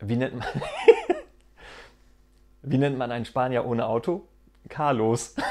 Wie nennt man, wie nennt man einen Spanier ohne Auto? Carlos.